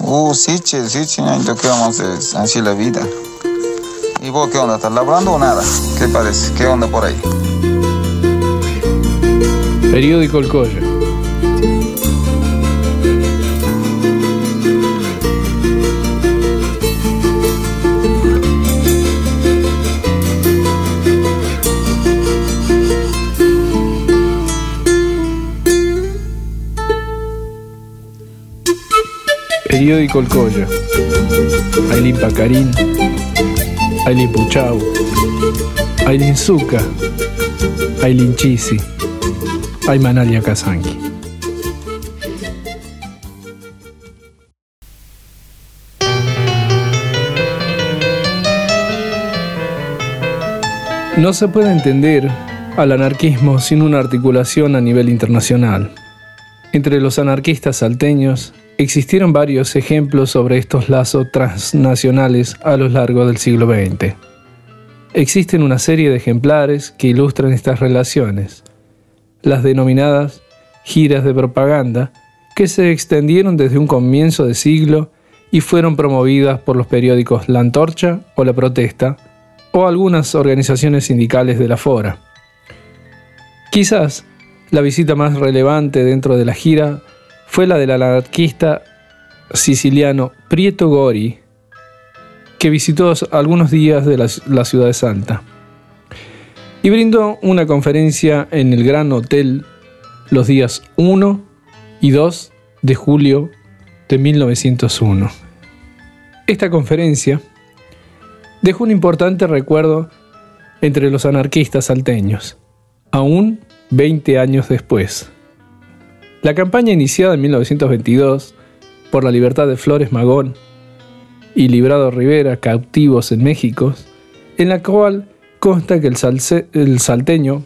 Uh, sí, che, sí, che, ¿qué vamos a hacer? Así la vida. ¿Y vos qué onda? ¿Estás labrando o nada? ¿Qué parece? ¿Qué onda por ahí? Periódico El Colla. Periódico El Colla. Ailín Pacarín. Ailín Puchau. Ailín Zuca. Ailín Chisi. Aymanalia Kazanki. No se puede entender al anarquismo sin una articulación a nivel internacional. Entre los anarquistas salteños Existieron varios ejemplos sobre estos lazos transnacionales a lo largo del siglo XX. Existen una serie de ejemplares que ilustran estas relaciones, las denominadas giras de propaganda, que se extendieron desde un comienzo de siglo y fueron promovidas por los periódicos La Antorcha o La Protesta, o algunas organizaciones sindicales de la Fora. Quizás la visita más relevante dentro de la gira fue la del anarquista siciliano Prieto Gori, que visitó algunos días de la, ciudad de Salta y brindó una conferencia en el Gran Hotel los días 1 y 2 de julio de 1901. Esta conferencia dejó un importante recuerdo entre los anarquistas salteños, aún 20 años después. La campaña iniciada en 1922 por la libertad de Flores Magón y Librado Rivera, cautivos en México, en la cual consta que el, el salteño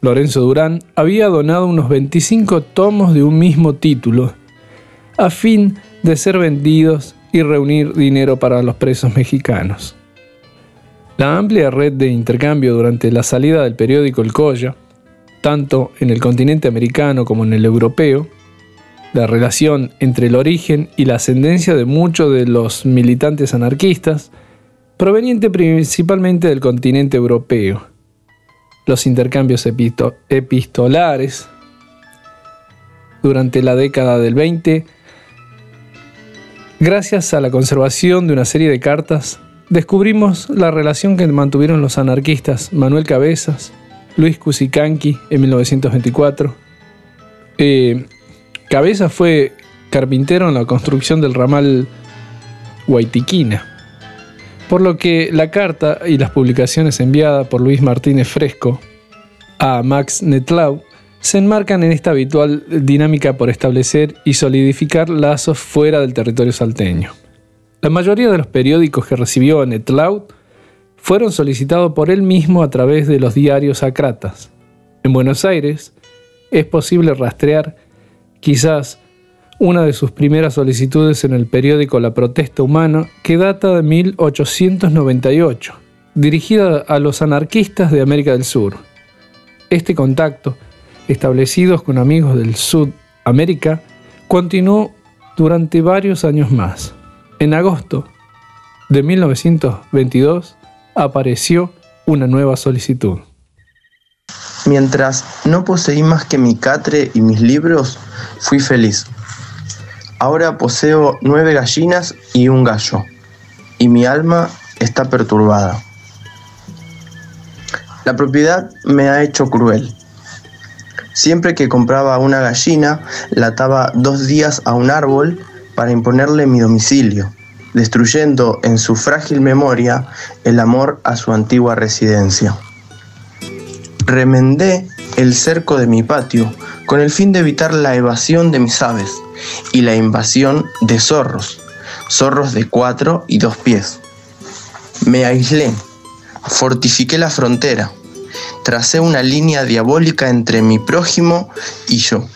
Lorenzo Durán había donado unos 25 tomos de un mismo título, a fin de ser vendidos y reunir dinero para los presos mexicanos. La amplia red de intercambio durante la salida del periódico El Colla tanto en el continente americano como en el europeo, la relación entre el origen y la ascendencia de muchos de los militantes anarquistas, proveniente principalmente del continente europeo, los intercambios epistolares durante la década del 20, gracias a la conservación de una serie de cartas, descubrimos la relación que mantuvieron los anarquistas Manuel Cabezas, Luis Cusicanqui en 1924. Eh, Cabeza fue carpintero en la construcción del ramal Guaitiquina, por lo que la carta y las publicaciones enviadas por Luis Martínez Fresco a Max Netlau se enmarcan en esta habitual dinámica por establecer y solidificar lazos fuera del territorio salteño. La mayoría de los periódicos que recibió Netlau fueron solicitados por él mismo a través de los diarios acratas. En Buenos Aires es posible rastrear quizás una de sus primeras solicitudes en el periódico La Protesta Humana que data de 1898, dirigida a los anarquistas de América del Sur. Este contacto, establecido con amigos del Sudamérica, continuó durante varios años más. En agosto de 1922, apareció una nueva solicitud. Mientras no poseí más que mi catre y mis libros, fui feliz. Ahora poseo nueve gallinas y un gallo, y mi alma está perturbada. La propiedad me ha hecho cruel. Siempre que compraba una gallina, la ataba dos días a un árbol para imponerle mi domicilio destruyendo en su frágil memoria el amor a su antigua residencia. Remendé el cerco de mi patio con el fin de evitar la evasión de mis aves y la invasión de zorros, zorros de cuatro y dos pies. Me aislé, fortifiqué la frontera, tracé una línea diabólica entre mi prójimo y yo.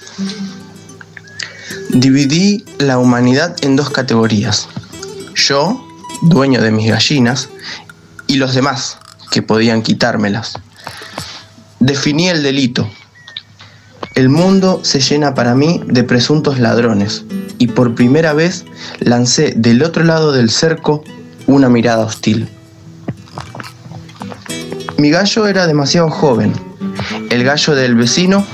Dividí la humanidad en dos categorías, yo, dueño de mis gallinas, y los demás, que podían quitármelas. Definí el delito. El mundo se llena para mí de presuntos ladrones y por primera vez lancé del otro lado del cerco una mirada hostil. Mi gallo era demasiado joven. El gallo del vecino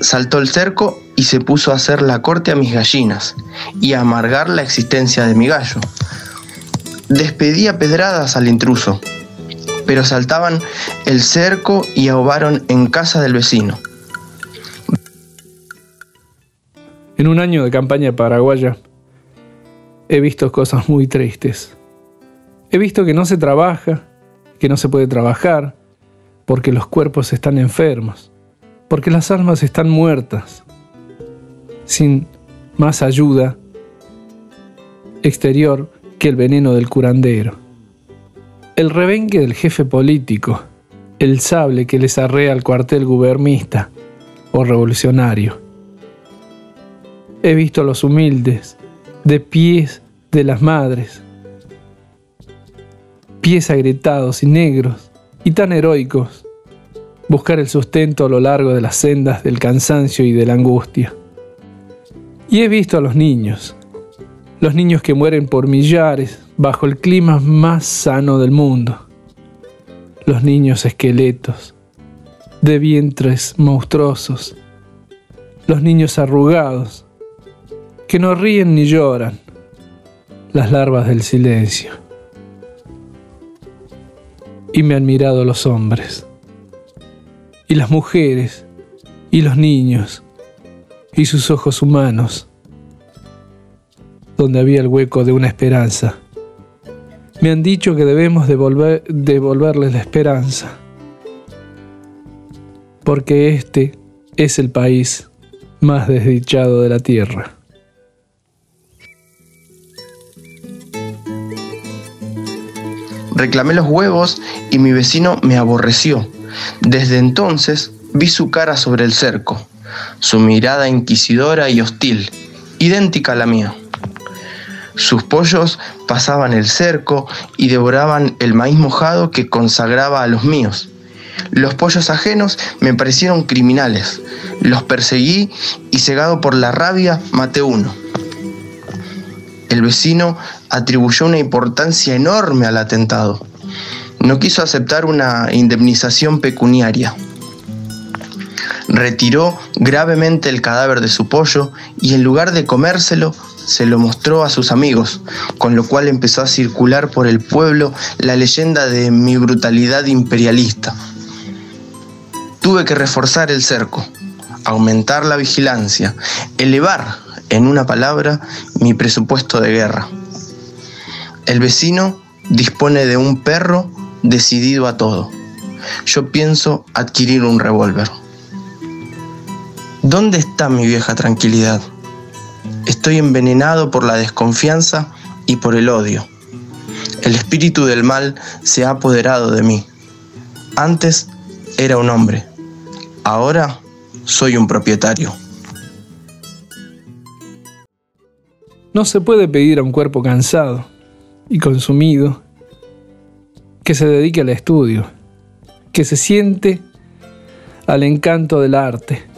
saltó el cerco y se puso a hacer la corte a mis gallinas y a amargar la existencia de mi gallo. Despedía pedradas al intruso, pero saltaban el cerco y ahogaron en casa del vecino. En un año de campaña paraguaya he visto cosas muy tristes. He visto que no se trabaja, que no se puede trabajar, porque los cuerpos están enfermos, porque las almas están muertas, sin más ayuda exterior que el veneno del curandero. El rebenque del jefe político, el sable que les arrea al cuartel gubernista o revolucionario He visto a los humildes, de pies de las madres, pies agrietados y negros y tan heroicos, buscar el sustento a lo largo de las sendas del cansancio y de la angustia. Y he visto a los niños, los niños que mueren por millares bajo el clima más sano del mundo, los niños esqueletos, de vientres monstruosos, los niños arrugados, que no ríen ni lloran, las larvas del silencio. Y me han mirado los hombres, y las mujeres, y los niños, y sus ojos humanos, donde había el hueco de una esperanza. Me han dicho que debemos devolver, devolverles la esperanza, porque este es el país más desdichado de la tierra. Reclamé los huevos y mi vecino me aborreció. Desde entonces vi su cara sobre el cerco, su mirada inquisidora y hostil, idéntica a la mía. Sus pollos pasaban el cerco y devoraban el maíz mojado que consagraba a los míos. Los pollos ajenos me parecieron criminales. Los perseguí y cegado por la rabia maté uno. El vecino atribuyó una importancia enorme al atentado. No quiso aceptar una indemnización pecuniaria. Retiró gravemente el cadáver de su pollo y en lugar de comérselo, se lo mostró a sus amigos, con lo cual empezó a circular por el pueblo la leyenda de mi brutalidad imperialista. Tuve que reforzar el cerco, aumentar la vigilancia, elevar, en una palabra, mi presupuesto de guerra. El vecino dispone de un perro decidido a todo. Yo pienso adquirir un revólver. ¿Dónde está mi vieja tranquilidad? Estoy envenenado por la desconfianza y por el odio. El espíritu del mal se ha apoderado de mí. Antes era un hombre, ahora soy un propietario. No se puede pedir a un cuerpo cansado y consumido, que se dedique al estudio, que se siente al encanto del arte,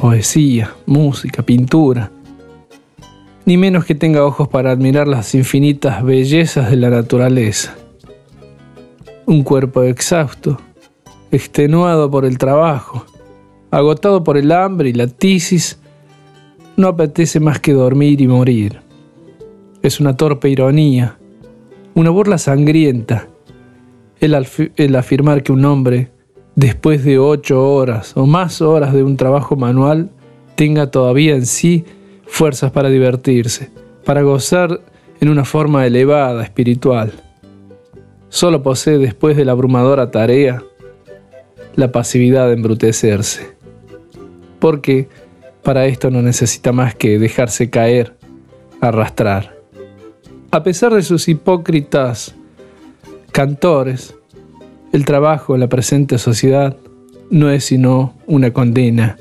poesía, música, pintura, ni menos que tenga ojos para admirar las infinitas bellezas de la naturaleza. Un cuerpo exhausto, extenuado por el trabajo, agotado por el hambre y la tisis, no apetece más que dormir y morir. Es una torpe ironía una burla sangrienta, el, afirmar que un hombre, después de ocho horas o más horas de un trabajo manual, tenga todavía en sí fuerzas para divertirse, para gozar en una forma elevada, espiritual. Solo posee después de la abrumadora tarea la pasividad de embrutecerse, porque para esto no necesita más que dejarse caer, arrastrar. A pesar de sus hipócritas cantores, el trabajo la presente sociedad no es sino una condena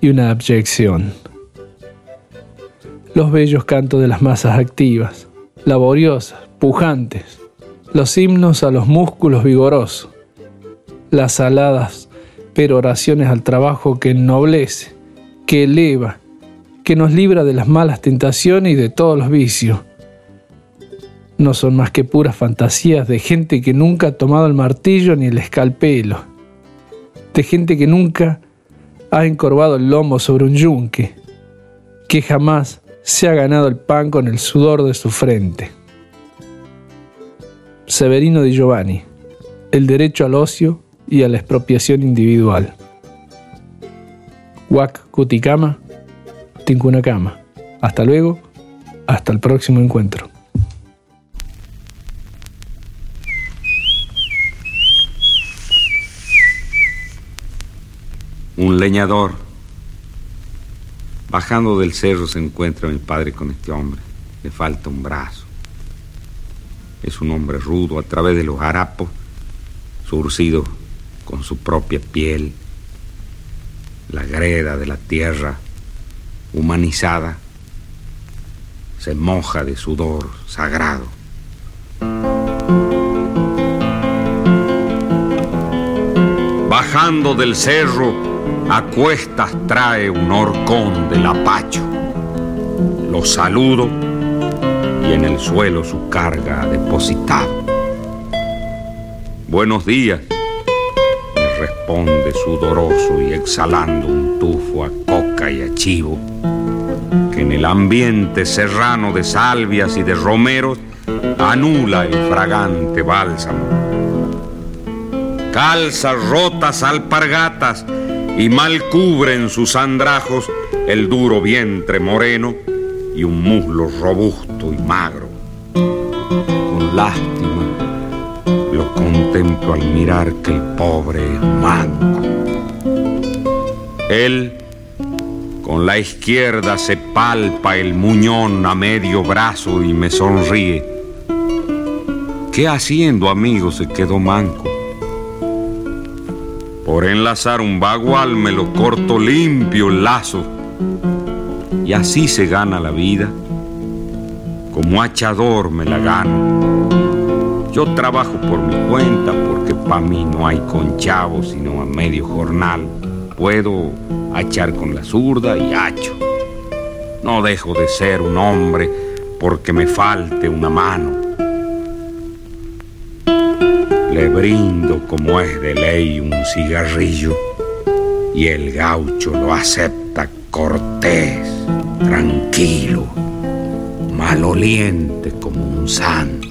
y una abyección. Los bellos cantos de las masas activas, laboriosas, pujantes, los himnos a los músculos vigorosos, las aladas peroraciones al trabajo que ennoblece, que eleva, que nos libra de las malas tentaciones y de todos los vicios. No son más que puras fantasías de gente que nunca ha tomado el martillo ni el escalpelo, de gente que nunca ha encorvado el lomo sobre un yunque, que jamás se ha ganado el pan con el sudor de su frente. Severino di Giovanni, el derecho al ocio y a la expropiación individual. Huac Cuticama, Tincunacama. Hasta luego, hasta el próximo encuentro. Un leñador. Bajando del cerro se encuentra mi padre con este hombre. Le falta un brazo. Es un hombre rudo a través de los harapos, surcido con su propia piel, la greda de la tierra, humanizada, se moja de sudor sagrado. Bajando del cerro, a cuestas trae un horcón del apacho. Lo saludo y en el suelo su carga ha depositado. Buenos días, me responde sudoroso y exhalando un tufo a coca y a chivo, que en el ambiente serrano de salvias y de romeros anula el fragante bálsamo. Calza rotas alpargatas y mal cubren sus andrajos el duro vientre moreno y un muslo robusto y magro. Con lástima lo contemplo al mirar que el pobre es manco. Él con la izquierda se palpa el muñón a medio brazo y me sonríe. ¿Qué haciendo, amigo? Se quedó manco. Por enlazar un bagual me lo corto limpio el lazo. Y así se gana la vida. Como hachador me la gano. Yo trabajo por mi cuenta porque pa' mí no hay conchavo sino a medio jornal. Puedo hachar con la zurda y hacho. No dejo de ser un hombre porque me falte una mano. Brindo como es de ley un cigarrillo y el gaucho lo acepta cortés, tranquilo, maloliente como un santo.